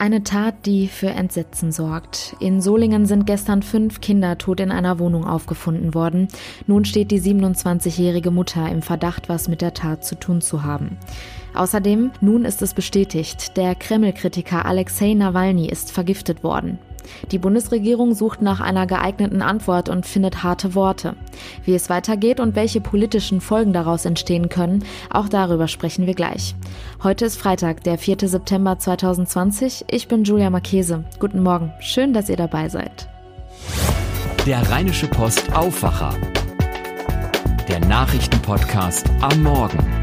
Eine Tat, die für Entsetzen sorgt. In Solingen sind gestern fünf Kinder tot in einer Wohnung aufgefunden worden. Nun steht die 27-jährige Mutter im Verdacht, was mit der Tat zu tun zu haben. Außerdem, nun ist es bestätigt, der Kreml-Kritiker Alexei Nawalny ist vergiftet worden. Die Bundesregierung sucht nach einer geeigneten Antwort und findet harte Worte. Wie es weitergeht und welche politischen Folgen daraus entstehen können, auch darüber sprechen wir gleich. Heute ist Freitag, der 4. September 2020. Ich bin Julia Marchese. Guten Morgen. Schön, dass ihr dabei seid. Der Rheinische Post Aufwacher. Der Nachrichtenpodcast am Morgen.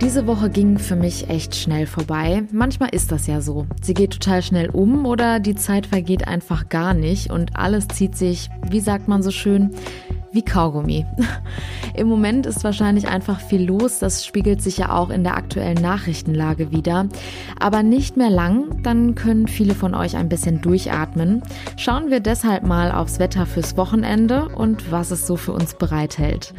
Diese Woche ging für mich echt schnell vorbei. Manchmal ist das ja so. Sie geht total schnell um oder die Zeit vergeht einfach gar nicht und alles zieht sich, wie sagt man so schön, wie Kaugummi. Im Moment ist wahrscheinlich einfach viel los, das spiegelt sich ja auch in der aktuellen Nachrichtenlage wieder. Aber nicht mehr lang, dann können viele von euch ein bisschen durchatmen. Schauen wir deshalb mal aufs Wetter fürs Wochenende und was es so für uns bereithält.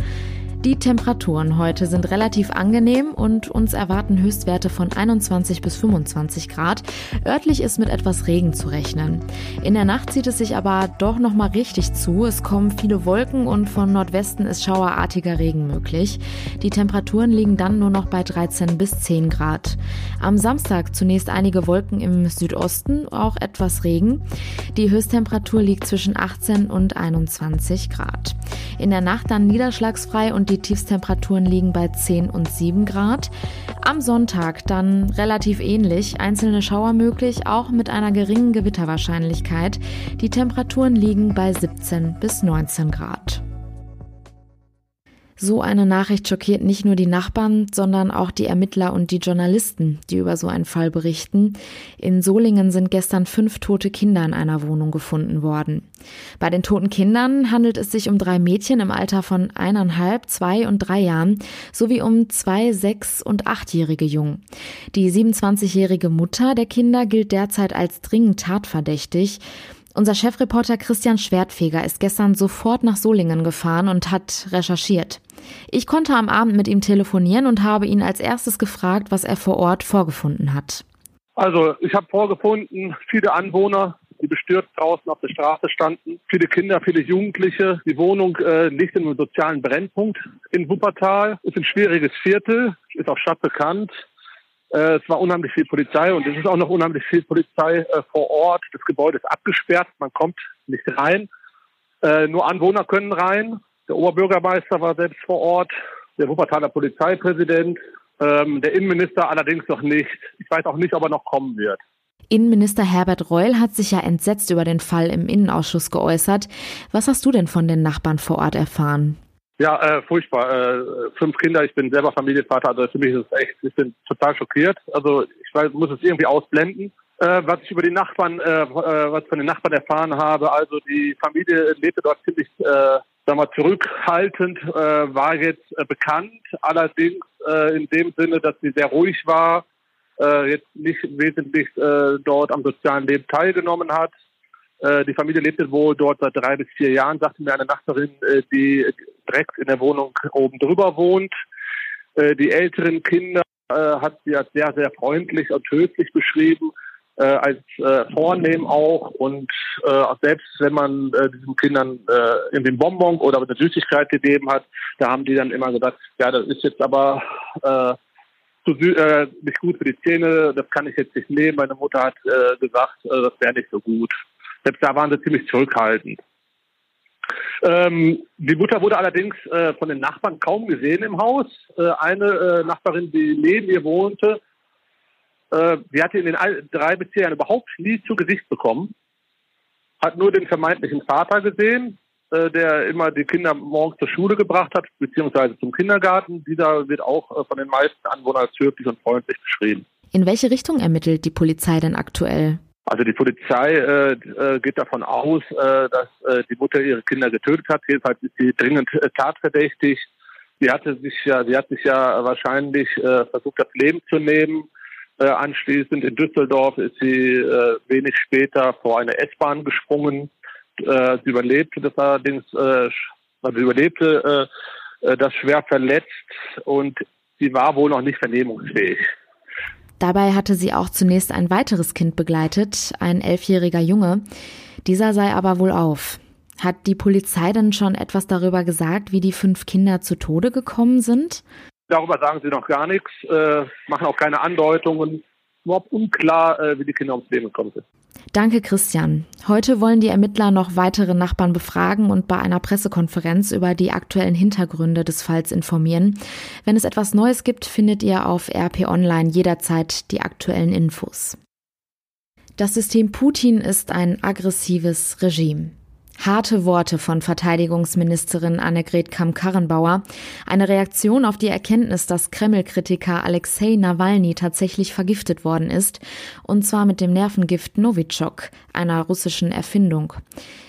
Die Temperaturen heute sind relativ angenehm und uns erwarten Höchstwerte von 21 bis 25 Grad. Örtlich ist mit etwas Regen zu rechnen. In der Nacht zieht es sich aber doch noch mal richtig zu. Es kommen viele Wolken und von Nordwesten ist schauerartiger Regen möglich. Die Temperaturen liegen dann nur noch bei 13 bis 10 Grad. Am Samstag zunächst einige Wolken im Südosten, auch etwas Regen. Die Höchsttemperatur liegt zwischen 18 und 21 Grad. In der Nacht dann niederschlagsfrei und die Tiefstemperaturen liegen bei 10 und 7 Grad. Am Sonntag dann relativ ähnlich, einzelne Schauer möglich, auch mit einer geringen Gewitterwahrscheinlichkeit. Die Temperaturen liegen bei 17 bis 19 Grad. So eine Nachricht schockiert nicht nur die Nachbarn, sondern auch die Ermittler und die Journalisten, die über so einen Fall berichten. In Solingen sind gestern fünf tote Kinder in einer Wohnung gefunden worden. Bei den toten Kindern handelt es sich um drei Mädchen im Alter von eineinhalb, zwei und drei Jahren sowie um zwei, sechs und achtjährige Jungen. Die 27-jährige Mutter der Kinder gilt derzeit als dringend tatverdächtig. Unser Chefreporter Christian Schwertfeger ist gestern sofort nach Solingen gefahren und hat recherchiert. Ich konnte am Abend mit ihm telefonieren und habe ihn als erstes gefragt, was er vor Ort vorgefunden hat. Also ich habe vorgefunden, viele Anwohner, die bestürzt draußen auf der Straße standen, viele Kinder, viele Jugendliche. Die Wohnung äh, liegt in einem sozialen Brennpunkt in Wuppertal, ist ein schwieriges Viertel, ist auch stadtbekannt. Äh, es war unheimlich viel Polizei und es ist auch noch unheimlich viel Polizei äh, vor Ort. Das Gebäude ist abgesperrt, man kommt nicht rein. Äh, nur Anwohner können rein. Der Oberbürgermeister war selbst vor Ort, der Wuppertaler Polizeipräsident, ähm, der Innenminister allerdings noch nicht. Ich weiß auch nicht, ob er noch kommen wird. Innenminister Herbert Reul hat sich ja entsetzt über den Fall im Innenausschuss geäußert. Was hast du denn von den Nachbarn vor Ort erfahren? Ja, äh, furchtbar. Äh, fünf Kinder, ich bin selber Familienvater, also für mich ist es echt, ich bin total schockiert. Also ich weiß, muss es irgendwie ausblenden. Äh, was ich über die Nachbarn, äh, äh, was von den Nachbarn erfahren habe, also die Familie lebte dort ziemlich äh, sag mal, zurückhaltend, äh, war jetzt äh, bekannt, allerdings äh, in dem Sinne, dass sie sehr ruhig war, äh, jetzt nicht wesentlich äh, dort am sozialen Leben teilgenommen hat. Äh, die Familie lebte wohl dort seit drei bis vier Jahren, sagte mir eine Nachbarin, äh, die direkt in der Wohnung oben drüber wohnt. Äh, die älteren Kinder äh, hat sie als sehr, sehr freundlich und höflich beschrieben äh, als vornehm auch und selbst wenn man diesen Kindern in den Bonbon oder eine Süßigkeit gegeben hat, da haben die dann immer gesagt, ja, das ist jetzt aber zu, äh, nicht gut für die Zähne, das kann ich jetzt nicht nehmen. Meine Mutter hat äh, gesagt, äh, das wäre nicht so gut. Selbst da waren sie ziemlich zurückhaltend. Ähm, die Mutter wurde allerdings äh, von den Nachbarn kaum gesehen im Haus. Äh, eine äh, Nachbarin, die neben ihr wohnte, äh, sie hatte in den drei Jahren überhaupt nie zu Gesicht bekommen, hat nur den vermeintlichen Vater gesehen, äh, der immer die Kinder morgens zur Schule gebracht hat, beziehungsweise zum Kindergarten. Dieser wird auch äh, von den meisten Anwohnern als höflich und freundlich beschrieben. In welche Richtung ermittelt die Polizei denn aktuell? Also die Polizei äh, äh geht davon aus, äh, dass äh, die Mutter ihre Kinder getötet hat. Jedenfalls ist sie dringend äh, tatverdächtig. Sie hatte sich ja, sie hat sich ja wahrscheinlich äh, versucht, das Leben zu nehmen. Äh, anschließend in Düsseldorf ist sie äh, wenig später vor eine S-Bahn gesprungen. Äh, sie überlebte das allerdings, äh, also sie überlebte äh, äh, das schwer verletzt und sie war wohl noch nicht vernehmungsfähig. Dabei hatte sie auch zunächst ein weiteres Kind begleitet, ein elfjähriger Junge. Dieser sei aber wohl auf. Hat die Polizei denn schon etwas darüber gesagt, wie die fünf Kinder zu Tode gekommen sind? Darüber sagen sie noch gar nichts, äh, machen auch keine Andeutungen. Überhaupt unklar, äh, wie die Kinder ums Leben gekommen sind. Danke, Christian. Heute wollen die Ermittler noch weitere Nachbarn befragen und bei einer Pressekonferenz über die aktuellen Hintergründe des Falls informieren. Wenn es etwas Neues gibt, findet ihr auf RP Online jederzeit die aktuellen Infos. Das System Putin ist ein aggressives Regime. Harte Worte von Verteidigungsministerin Annegret Kamm-Karrenbauer. Eine Reaktion auf die Erkenntnis, dass Kreml-Kritiker Alexei Nawalny tatsächlich vergiftet worden ist. Und zwar mit dem Nervengift Novichok, einer russischen Erfindung.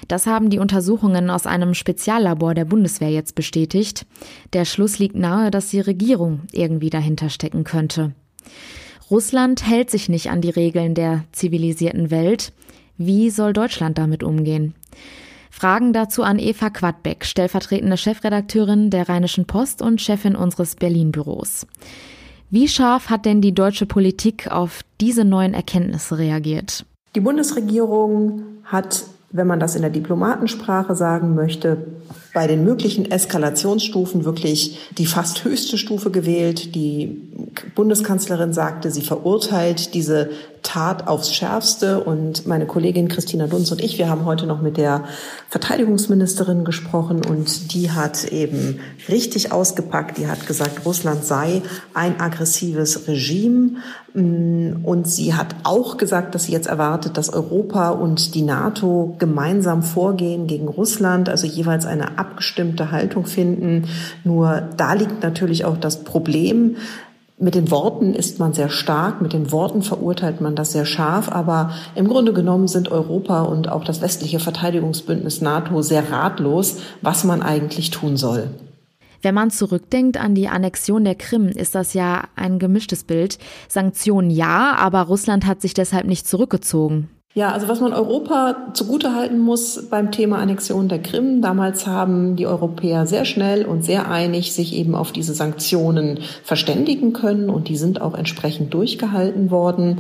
Das haben die Untersuchungen aus einem Speziallabor der Bundeswehr jetzt bestätigt. Der Schluss liegt nahe, dass die Regierung irgendwie dahinter stecken könnte. Russland hält sich nicht an die Regeln der zivilisierten Welt. Wie soll Deutschland damit umgehen? Fragen dazu an Eva Quadbeck, stellvertretende Chefredakteurin der Rheinischen Post und Chefin unseres Berlin-Büros. Wie scharf hat denn die deutsche Politik auf diese neuen Erkenntnisse reagiert? Die Bundesregierung hat, wenn man das in der Diplomatensprache sagen möchte, bei den möglichen Eskalationsstufen wirklich die fast höchste Stufe gewählt. Die Bundeskanzlerin sagte, sie verurteilt diese Tat aufs Schärfste. Und meine Kollegin Christina Dunz und ich, wir haben heute noch mit der Verteidigungsministerin gesprochen und die hat eben richtig ausgepackt. Die hat gesagt, Russland sei ein aggressives Regime. Mm, und sie hat auch gesagt, dass sie jetzt erwartet, dass Europa und die NATO gemeinsam vorgehen gegen Russland, also jeweils eine abgestimmte Haltung finden. Nur da liegt natürlich auch das Problem, mit den Worten ist man sehr stark, mit den Worten verurteilt man das sehr scharf, aber im Grunde genommen sind Europa und auch das westliche Verteidigungsbündnis NATO sehr ratlos, was man eigentlich tun soll. Wenn man zurückdenkt an die Annexion der Krim, ist das ja ein gemischtes Bild. Sanktionen ja, aber Russland hat sich deshalb nicht zurückgezogen. Ja, also was man Europa zugutehalten muss beim Thema Annexion der Krim, damals haben die Europäer sehr schnell und sehr einig sich eben auf diese Sanktionen verständigen können und die sind auch entsprechend durchgehalten worden,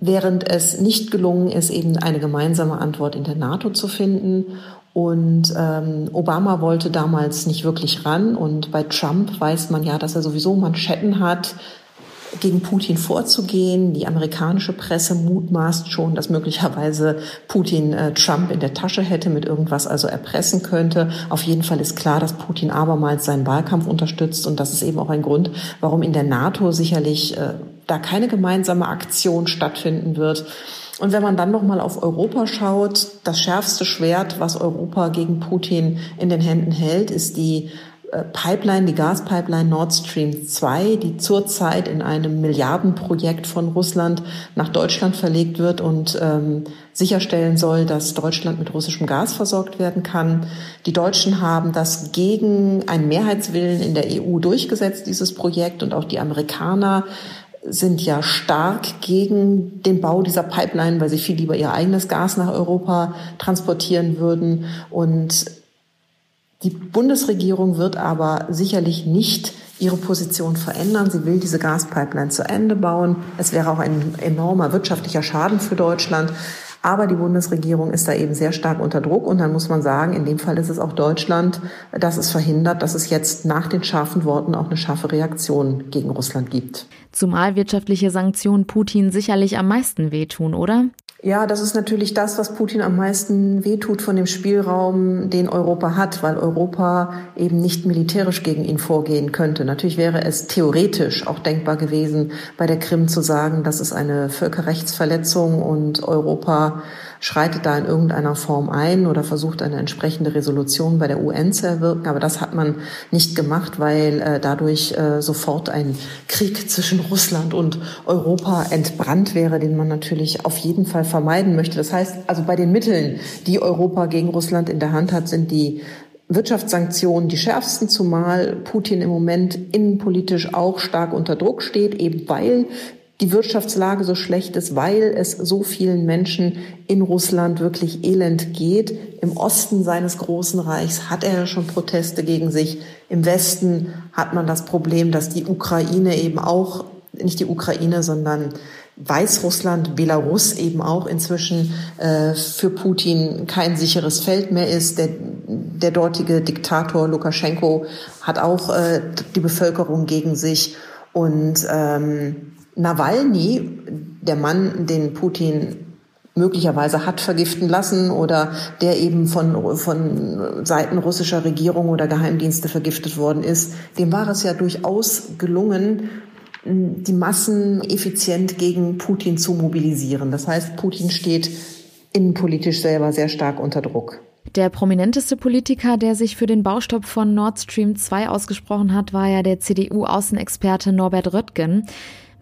während es nicht gelungen ist, eben eine gemeinsame Antwort in der NATO zu finden. Und ähm, Obama wollte damals nicht wirklich ran und bei Trump weiß man ja, dass er sowieso Manschetten hat, gegen Putin vorzugehen. Die amerikanische Presse mutmaßt schon, dass möglicherweise Putin äh, Trump in der Tasche hätte, mit irgendwas also erpressen könnte. Auf jeden Fall ist klar, dass Putin abermals seinen Wahlkampf unterstützt und das ist eben auch ein Grund, warum in der NATO sicherlich äh, da keine gemeinsame Aktion stattfinden wird. Und wenn man dann noch mal auf Europa schaut, das schärfste Schwert, was Europa gegen Putin in den Händen hält, ist die äh, Pipeline, die Gaspipeline Nord Stream 2, die zurzeit in einem Milliardenprojekt von Russland nach Deutschland verlegt wird und ähm, sicherstellen soll, dass Deutschland mit russischem Gas versorgt werden kann. Die Deutschen haben das gegen einen Mehrheitswillen in der EU durchgesetzt, dieses Projekt, und auch die Amerikaner sind ja stark gegen den Bau dieser Pipeline, weil sie viel lieber ihr eigenes Gas nach Europa transportieren würden. Und die Bundesregierung wird aber sicherlich nicht ihre Position verändern. Sie will diese Gaspipeline zu Ende bauen. Es wäre auch ein enormer wirtschaftlicher Schaden für Deutschland. Aber die Bundesregierung ist da eben sehr stark unter Druck. Und dann muss man sagen, in dem Fall ist es auch Deutschland, das es verhindert, dass es jetzt nach den scharfen Worten auch eine scharfe Reaktion gegen Russland gibt. Zumal wirtschaftliche Sanktionen Putin sicherlich am meisten wehtun, oder? Ja, das ist natürlich das, was Putin am meisten wehtut von dem Spielraum, den Europa hat, weil Europa eben nicht militärisch gegen ihn vorgehen könnte. Natürlich wäre es theoretisch auch denkbar gewesen, bei der Krim zu sagen, das ist eine Völkerrechtsverletzung und Europa schreitet da in irgendeiner Form ein oder versucht eine entsprechende Resolution bei der UN zu erwirken. Aber das hat man nicht gemacht, weil äh, dadurch äh, sofort ein Krieg zwischen Russland und Europa entbrannt wäre, den man natürlich auf jeden Fall vermeiden möchte. Das heißt, also bei den Mitteln, die Europa gegen Russland in der Hand hat, sind die Wirtschaftssanktionen die schärfsten, zumal Putin im Moment innenpolitisch auch stark unter Druck steht, eben weil die Wirtschaftslage so schlecht ist, weil es so vielen Menschen in Russland wirklich elend geht. Im Osten seines großen Reichs hat er ja schon Proteste gegen sich. Im Westen hat man das Problem, dass die Ukraine eben auch nicht die Ukraine, sondern Weißrussland, Belarus eben auch inzwischen äh, für Putin kein sicheres Feld mehr ist. Der, der dortige Diktator Lukaschenko hat auch äh, die Bevölkerung gegen sich. Und ähm, Nawalny, der Mann, den Putin möglicherweise hat vergiften lassen oder der eben von, von Seiten russischer Regierung oder Geheimdienste vergiftet worden ist, dem war es ja durchaus gelungen, die Massen effizient gegen Putin zu mobilisieren. Das heißt, Putin steht innenpolitisch selber sehr stark unter Druck. Der prominenteste Politiker, der sich für den Baustopp von Nord Stream 2 ausgesprochen hat, war ja der CDU-Außenexperte Norbert Röttgen.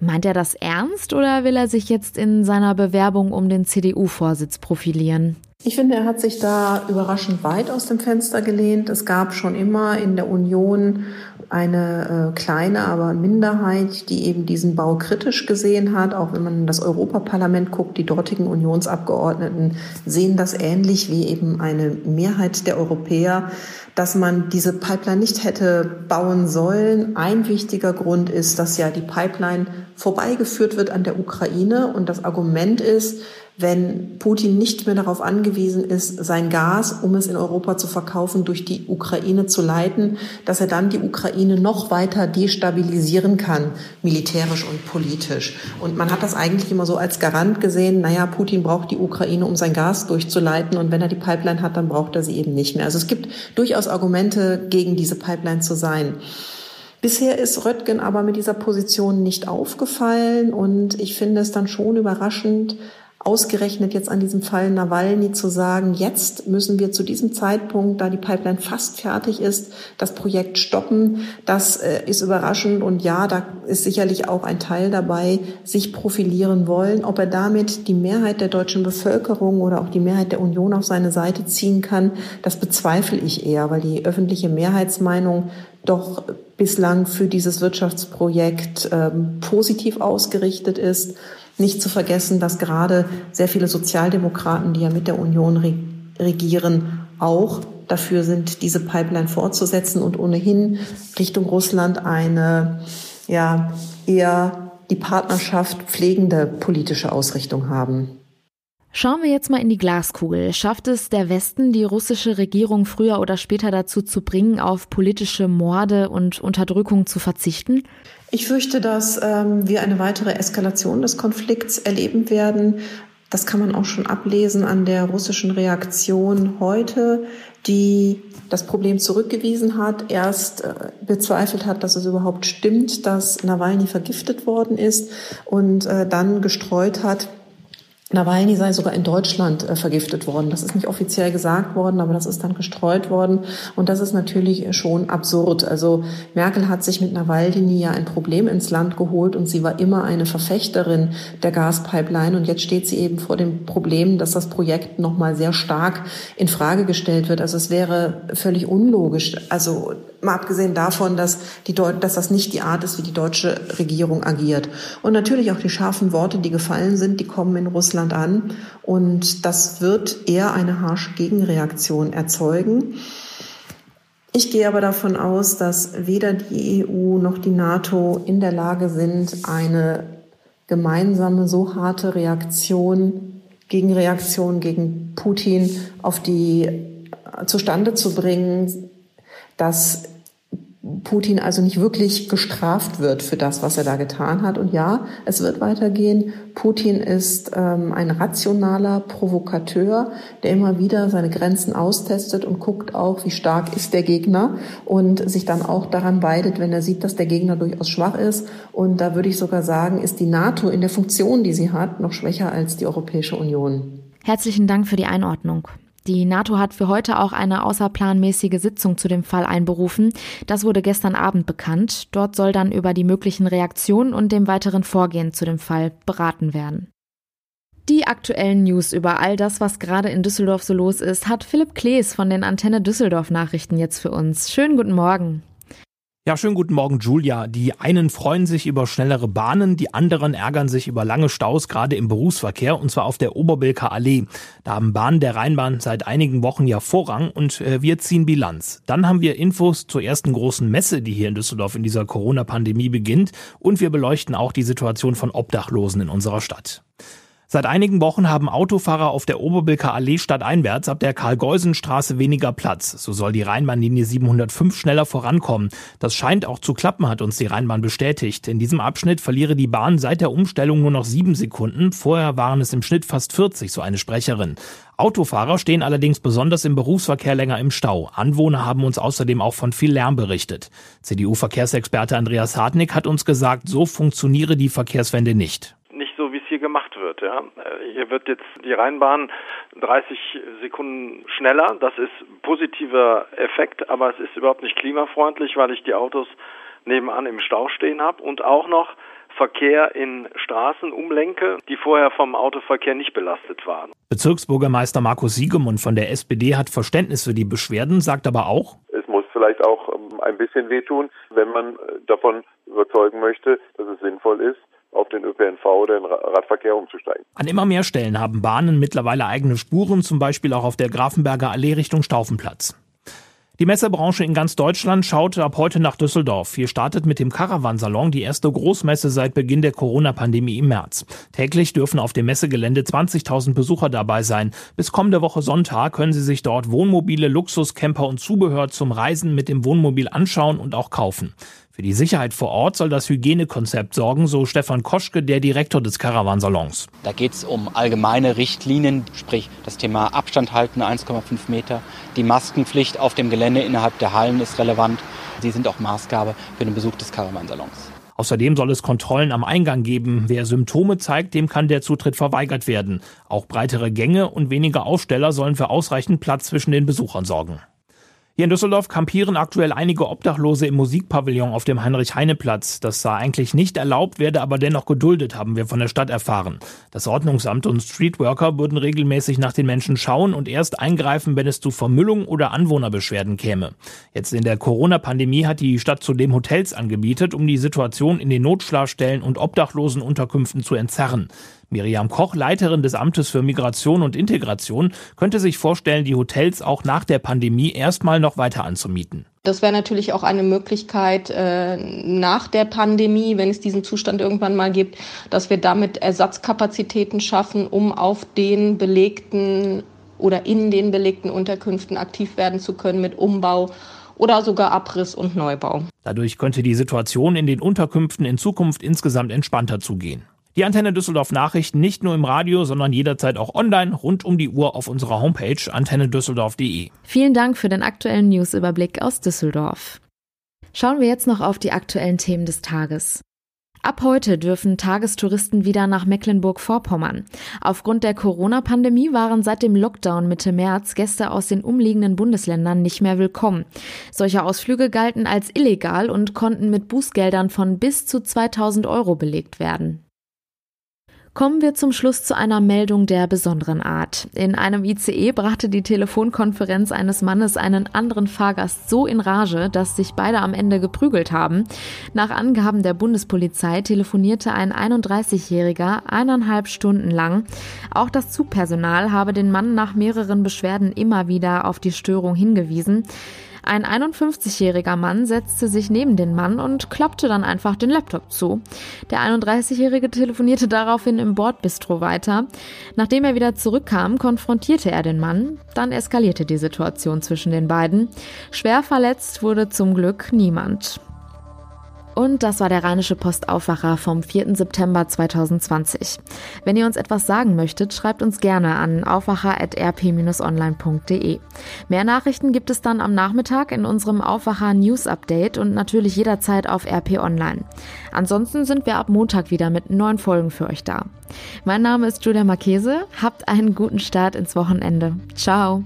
Meint er das ernst oder will er sich jetzt in seiner Bewerbung um den CDU-Vorsitz profilieren? Ich finde, er hat sich da überraschend weit aus dem Fenster gelehnt. Es gab schon immer in der Union eine äh, kleine, aber Minderheit, die eben diesen Bau kritisch gesehen hat. Auch wenn man in das Europaparlament guckt, die dortigen Unionsabgeordneten sehen das ähnlich wie eben eine Mehrheit der Europäer, dass man diese Pipeline nicht hätte bauen sollen. Ein wichtiger Grund ist, dass ja die Pipeline vorbeigeführt wird an der Ukraine und das Argument ist, wenn Putin nicht mehr darauf angewiesen ist, sein Gas, um es in Europa zu verkaufen, durch die Ukraine zu leiten, dass er dann die Ukraine noch weiter destabilisieren kann, militärisch und politisch. Und man hat das eigentlich immer so als Garant gesehen, naja, Putin braucht die Ukraine, um sein Gas durchzuleiten und wenn er die Pipeline hat, dann braucht er sie eben nicht mehr. Also es gibt durchaus Argumente, gegen diese Pipeline zu sein. Bisher ist Röttgen aber mit dieser Position nicht aufgefallen und ich finde es dann schon überraschend, ausgerechnet jetzt an diesem Fall Nawalny zu sagen, jetzt müssen wir zu diesem Zeitpunkt, da die Pipeline fast fertig ist, das Projekt stoppen. Das äh, ist überraschend und ja, da ist sicherlich auch ein Teil dabei, sich profilieren wollen. Ob er damit die Mehrheit der deutschen Bevölkerung oder auch die Mehrheit der Union auf seine Seite ziehen kann, das bezweifle ich eher, weil die öffentliche Mehrheitsmeinung doch bislang für dieses Wirtschaftsprojekt ähm, positiv ausgerichtet ist. Nicht zu vergessen, dass gerade sehr viele Sozialdemokraten, die ja mit der Union regieren, auch dafür sind, diese Pipeline fortzusetzen und ohnehin Richtung Russland eine ja eher die Partnerschaft pflegende politische Ausrichtung haben. Schauen wir jetzt mal in die Glaskugel. Schafft es der Westen, die russische Regierung früher oder später dazu zu bringen, auf politische Morde und Unterdrückung zu verzichten? Ich fürchte, dass ähm, wir eine weitere Eskalation des Konflikts erleben werden. Das kann man auch schon ablesen an der russischen Reaktion heute, die das Problem zurückgewiesen hat, erst äh, bezweifelt hat, dass es überhaupt stimmt, dass Nawalny vergiftet worden ist und äh, dann gestreut hat, Nawalny sei sogar in Deutschland äh, vergiftet worden. Das ist nicht offiziell gesagt worden, aber das ist dann gestreut worden. Und das ist natürlich schon absurd. Also Merkel hat sich mit Nawalny ja ein Problem ins Land geholt und sie war immer eine Verfechterin der Gaspipeline. Und jetzt steht sie eben vor dem Problem, dass das Projekt nochmal sehr stark in Frage gestellt wird. Also es wäre völlig unlogisch. Also mal abgesehen davon, dass, die Deu dass das nicht die Art ist, wie die deutsche Regierung agiert. Und natürlich auch die scharfen Worte, die gefallen sind, die kommen in Russland an. Und das wird eher eine harsche Gegenreaktion erzeugen. Ich gehe aber davon aus, dass weder die EU noch die NATO in der Lage sind, eine gemeinsame so harte Reaktion, Gegenreaktion gegen Putin auf die zustande zu bringen, dass Putin also nicht wirklich gestraft wird für das, was er da getan hat. Und ja, es wird weitergehen. Putin ist ähm, ein rationaler Provokateur, der immer wieder seine Grenzen austestet und guckt auch, wie stark ist der Gegner und sich dann auch daran weidet, wenn er sieht, dass der Gegner durchaus schwach ist. Und da würde ich sogar sagen, ist die NATO in der Funktion, die sie hat, noch schwächer als die Europäische Union. Herzlichen Dank für die Einordnung. Die NATO hat für heute auch eine außerplanmäßige Sitzung zu dem Fall einberufen. Das wurde gestern Abend bekannt. Dort soll dann über die möglichen Reaktionen und dem weiteren Vorgehen zu dem Fall beraten werden. Die aktuellen News über all das, was gerade in Düsseldorf so los ist, hat Philipp Klees von den Antenne Düsseldorf Nachrichten jetzt für uns. Schönen guten Morgen. Ja, schönen guten Morgen, Julia. Die einen freuen sich über schnellere Bahnen, die anderen ärgern sich über lange Staus, gerade im Berufsverkehr, und zwar auf der Oberbilker Allee. Da haben Bahnen der Rheinbahn seit einigen Wochen ja Vorrang und äh, wir ziehen Bilanz. Dann haben wir Infos zur ersten großen Messe, die hier in Düsseldorf in dieser Corona-Pandemie beginnt, und wir beleuchten auch die Situation von Obdachlosen in unserer Stadt. Seit einigen Wochen haben Autofahrer auf der Oberbilker Allee stadteinwärts ab der Karl-Geusen-Straße weniger Platz. So soll die Rheinbahnlinie 705 schneller vorankommen. Das scheint auch zu klappen, hat uns die Rheinbahn bestätigt. In diesem Abschnitt verliere die Bahn seit der Umstellung nur noch sieben Sekunden. Vorher waren es im Schnitt fast 40, so eine Sprecherin. Autofahrer stehen allerdings besonders im Berufsverkehr länger im Stau. Anwohner haben uns außerdem auch von viel Lärm berichtet. CDU-Verkehrsexperte Andreas Hartnick hat uns gesagt, so funktioniere die Verkehrswende nicht. Ja. Hier wird jetzt die Rheinbahn 30 Sekunden schneller. Das ist positiver Effekt, aber es ist überhaupt nicht klimafreundlich, weil ich die Autos nebenan im Stau stehen habe und auch noch Verkehr in Straßen umlenke, die vorher vom Autoverkehr nicht belastet waren. Bezirksbürgermeister Markus Siegemund von der SPD hat Verständnis für die Beschwerden, sagt aber auch, es muss vielleicht auch ähm, ein bisschen wehtun, wenn man davon überzeugen möchte, dass es sinnvoll ist, auf den ÖPNV oder den Radverkehr umzusteigen. An immer mehr Stellen haben Bahnen mittlerweile eigene Spuren, zum Beispiel auch auf der Grafenberger Allee Richtung Staufenplatz. Die Messebranche in ganz Deutschland schaut ab heute nach Düsseldorf. Hier startet mit dem Caravansalon die erste Großmesse seit Beginn der Corona-Pandemie im März. Täglich dürfen auf dem Messegelände 20.000 Besucher dabei sein. Bis kommende Woche Sonntag können Sie sich dort Wohnmobile, Luxuscamper und Zubehör zum Reisen mit dem Wohnmobil anschauen und auch kaufen. Für die Sicherheit vor Ort soll das Hygienekonzept sorgen, so Stefan Koschke, der Direktor des Caravansalons. Da geht es um allgemeine Richtlinien, sprich das Thema Abstand halten, 1,5 Meter. Die Maskenpflicht auf dem Gelände innerhalb der Hallen ist relevant. Sie sind auch Maßgabe für den Besuch des Caravansalons. Außerdem soll es Kontrollen am Eingang geben. Wer Symptome zeigt, dem kann der Zutritt verweigert werden. Auch breitere Gänge und weniger Aussteller sollen für ausreichend Platz zwischen den Besuchern sorgen. Hier in Düsseldorf kampieren aktuell einige Obdachlose im Musikpavillon auf dem Heinrich-Heine-Platz. Das sei eigentlich nicht erlaubt, werde aber dennoch geduldet, haben wir von der Stadt erfahren. Das Ordnungsamt und Streetworker würden regelmäßig nach den Menschen schauen und erst eingreifen, wenn es zu Vermüllung oder Anwohnerbeschwerden käme. Jetzt in der Corona-Pandemie hat die Stadt zudem Hotels angebietet, um die Situation in den Notschlafstellen und Obdachlosenunterkünften zu entzerren. Miriam Koch, Leiterin des Amtes für Migration und Integration, könnte sich vorstellen, die Hotels auch nach der Pandemie erstmal noch weiter anzumieten. Das wäre natürlich auch eine Möglichkeit äh, nach der Pandemie, wenn es diesen Zustand irgendwann mal gibt, dass wir damit Ersatzkapazitäten schaffen, um auf den belegten oder in den belegten Unterkünften aktiv werden zu können mit Umbau oder sogar Abriss und Neubau. Dadurch könnte die Situation in den Unterkünften in Zukunft insgesamt entspannter zugehen. Die Antenne Düsseldorf Nachrichten nicht nur im Radio, sondern jederzeit auch online rund um die Uhr auf unserer Homepage antennedüsseldorf.de. Vielen Dank für den aktuellen Newsüberblick aus Düsseldorf. Schauen wir jetzt noch auf die aktuellen Themen des Tages. Ab heute dürfen Tagestouristen wieder nach Mecklenburg-Vorpommern. Aufgrund der Corona-Pandemie waren seit dem Lockdown Mitte März Gäste aus den umliegenden Bundesländern nicht mehr willkommen. Solche Ausflüge galten als illegal und konnten mit Bußgeldern von bis zu 2000 Euro belegt werden. Kommen wir zum Schluss zu einer Meldung der besonderen Art. In einem ICE brachte die Telefonkonferenz eines Mannes einen anderen Fahrgast so in Rage, dass sich beide am Ende geprügelt haben. Nach Angaben der Bundespolizei telefonierte ein 31-Jähriger eineinhalb Stunden lang. Auch das Zugpersonal habe den Mann nach mehreren Beschwerden immer wieder auf die Störung hingewiesen. Ein 51-jähriger Mann setzte sich neben den Mann und klappte dann einfach den Laptop zu. Der 31-jährige telefonierte daraufhin im Bordbistro weiter. Nachdem er wieder zurückkam, konfrontierte er den Mann. Dann eskalierte die Situation zwischen den beiden. Schwer verletzt wurde zum Glück niemand. Und das war der Rheinische Postaufwacher vom 4. September 2020. Wenn ihr uns etwas sagen möchtet, schreibt uns gerne an aufwacher.rp-online.de. Mehr Nachrichten gibt es dann am Nachmittag in unserem Aufwacher News Update und natürlich jederzeit auf RP Online. Ansonsten sind wir ab Montag wieder mit neuen Folgen für euch da. Mein Name ist Julia Marchese. Habt einen guten Start ins Wochenende. Ciao.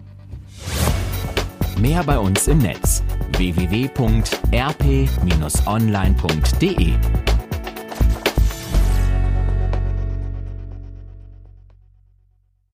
Mehr bei uns im Netz www.rp-online.de